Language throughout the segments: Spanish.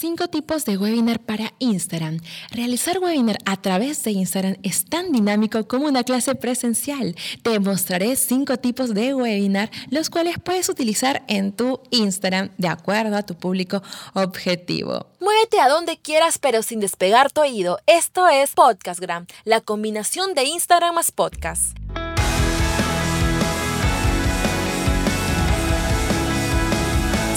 Cinco tipos de webinar para Instagram. Realizar webinar a través de Instagram es tan dinámico como una clase presencial. Te mostraré cinco tipos de webinar, los cuales puedes utilizar en tu Instagram de acuerdo a tu público objetivo. Muévete a donde quieras pero sin despegar tu oído. Esto es Podcastgram, la combinación de Instagram más podcast.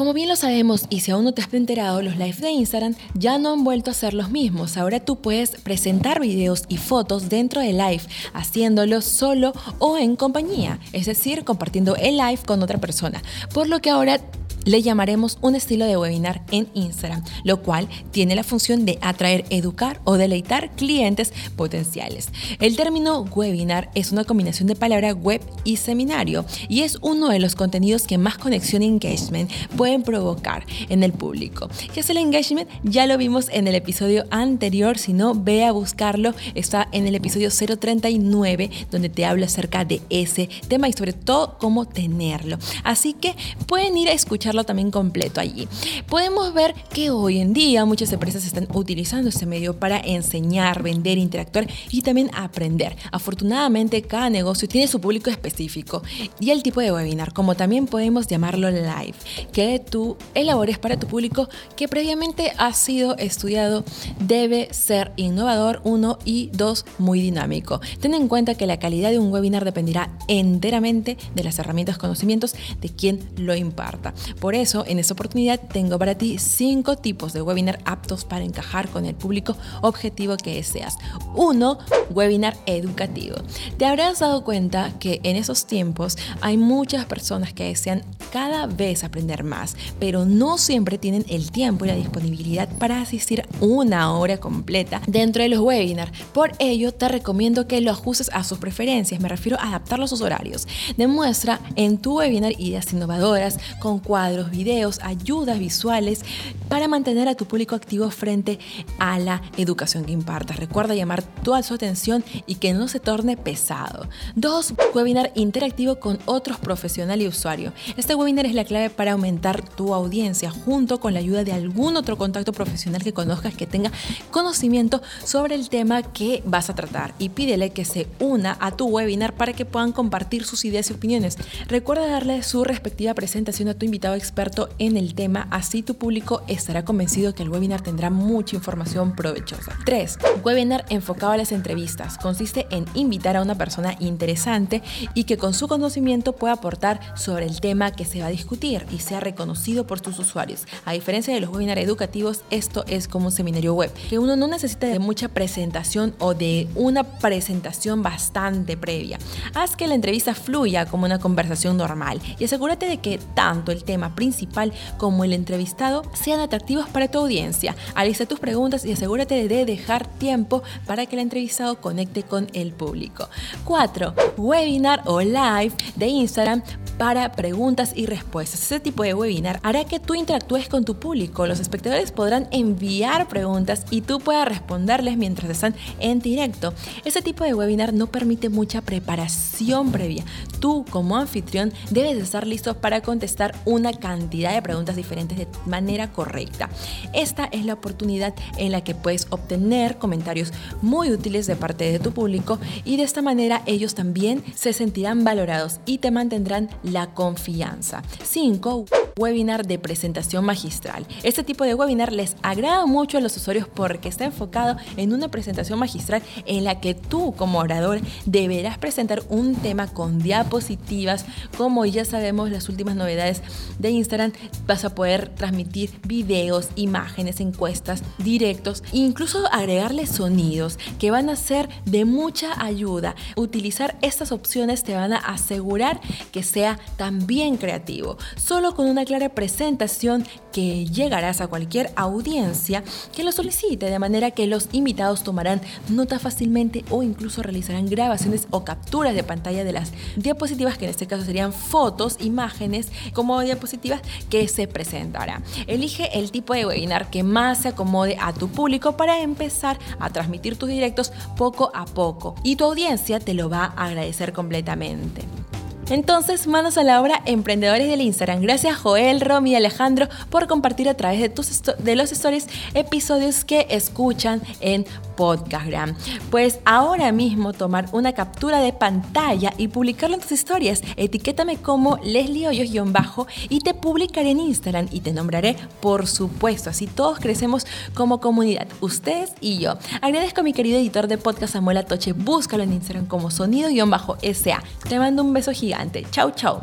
Como bien lo sabemos y si aún no te has enterado, los lives de Instagram ya no han vuelto a ser los mismos. Ahora tú puedes presentar videos y fotos dentro de live, haciéndolo solo o en compañía, es decir, compartiendo el live con otra persona. Por lo que ahora le llamaremos un estilo de webinar en Instagram, lo cual tiene la función de atraer, educar o deleitar clientes potenciales. El término webinar es una combinación de palabra web y seminario y es uno de los contenidos que más conexión y engagement pueden provocar en el público. ¿Qué es el engagement? Ya lo vimos en el episodio anterior, si no, ve a buscarlo, está en el episodio 039 donde te hablo acerca de ese tema y sobre todo cómo tenerlo. Así que pueden ir a escuchar también completo allí. Podemos ver que hoy en día muchas empresas están utilizando este medio para enseñar, vender, interactuar y también aprender. Afortunadamente cada negocio tiene su público específico y el tipo de webinar, como también podemos llamarlo live, que tú elabores para tu público que previamente ha sido estudiado, debe ser innovador, uno y dos, muy dinámico. Ten en cuenta que la calidad de un webinar dependerá enteramente de las herramientas, conocimientos de quien lo imparta. Por eso, en esta oportunidad tengo para ti cinco tipos de webinar aptos para encajar con el público objetivo que deseas. Uno, webinar educativo. Te habrás dado cuenta que en esos tiempos hay muchas personas que desean cada vez aprender más, pero no siempre tienen el tiempo y la disponibilidad para asistir una hora completa dentro de los webinars. Por ello, te recomiendo que lo ajustes a sus preferencias. Me refiero a adaptarlo a sus horarios. Demuestra en tu webinar ideas innovadoras con cuadros los videos, ayudas visuales para mantener a tu público activo frente a la educación que impartas. Recuerda llamar toda su atención y que no se torne pesado. Dos, webinar interactivo con otros profesionales y usuarios. Este webinar es la clave para aumentar tu audiencia junto con la ayuda de algún otro contacto profesional que conozcas que tenga conocimiento sobre el tema que vas a tratar y pídele que se una a tu webinar para que puedan compartir sus ideas y opiniones. Recuerda darle su respectiva presentación a tu invitado experto en el tema, así tu público estará convencido que el webinar tendrá mucha información provechosa. 3. Webinar enfocado a las entrevistas. Consiste en invitar a una persona interesante y que con su conocimiento pueda aportar sobre el tema que se va a discutir y sea reconocido por tus usuarios. A diferencia de los webinars educativos, esto es como un seminario web, que uno no necesita de mucha presentación o de una presentación bastante previa. Haz que la entrevista fluya como una conversación normal y asegúrate de que tanto el tema principal como el entrevistado sean atractivos para tu audiencia. Alista tus preguntas y asegúrate de dejar tiempo para que el entrevistado conecte con el público. 4. Webinar o live de Instagram para preguntas y respuestas. Este tipo de webinar hará que tú interactúes con tu público. Los espectadores podrán enviar preguntas y tú puedas responderles mientras están en directo. Este tipo de webinar no permite mucha preparación previa. Tú como anfitrión debes estar listo para contestar una cantidad de preguntas diferentes de manera correcta. Esta es la oportunidad en la que puedes obtener comentarios muy útiles de parte de tu público y de esta manera ellos también se sentirán valorados y te mantendrán la confianza. 5. Webinar de presentación magistral. Este tipo de webinar les agrada mucho a los usuarios porque está enfocado en una presentación magistral en la que tú como orador deberás presentar un tema con diapositivas, como ya sabemos las últimas novedades de Instagram, vas a poder transmitir videos, imágenes, encuestas, directos incluso agregarle sonidos que van a ser de mucha ayuda. Utilizar estas opciones te van a asegurar que sea también creativo, solo con una clara presentación que llegarás a cualquier audiencia que lo solicite, de manera que los invitados tomarán nota fácilmente o incluso realizarán grabaciones o capturas de pantalla de las diapositivas, que en este caso serían fotos, imágenes como diapositivas que se presentará. Elige el tipo de webinar que más se acomode a tu público para empezar a transmitir tus directos poco a poco y tu audiencia te lo va a agradecer completamente. Entonces, manos a la obra, emprendedores del Instagram. Gracias Joel, Romy y Alejandro por compartir a través de, tus de los stories episodios que escuchan en Podcastgram. Pues ahora mismo tomar una captura de pantalla y publicarlo en tus historias. Etiquétame como Leslie Hoyos-bajo y te publicaré en Instagram y te nombraré, por supuesto. Así todos crecemos como comunidad, ustedes y yo. Agradezco a mi querido editor de podcast Samuel Atoche. Búscalo en Instagram como sonido-sa. Te mando un beso gigante. Chau, chau.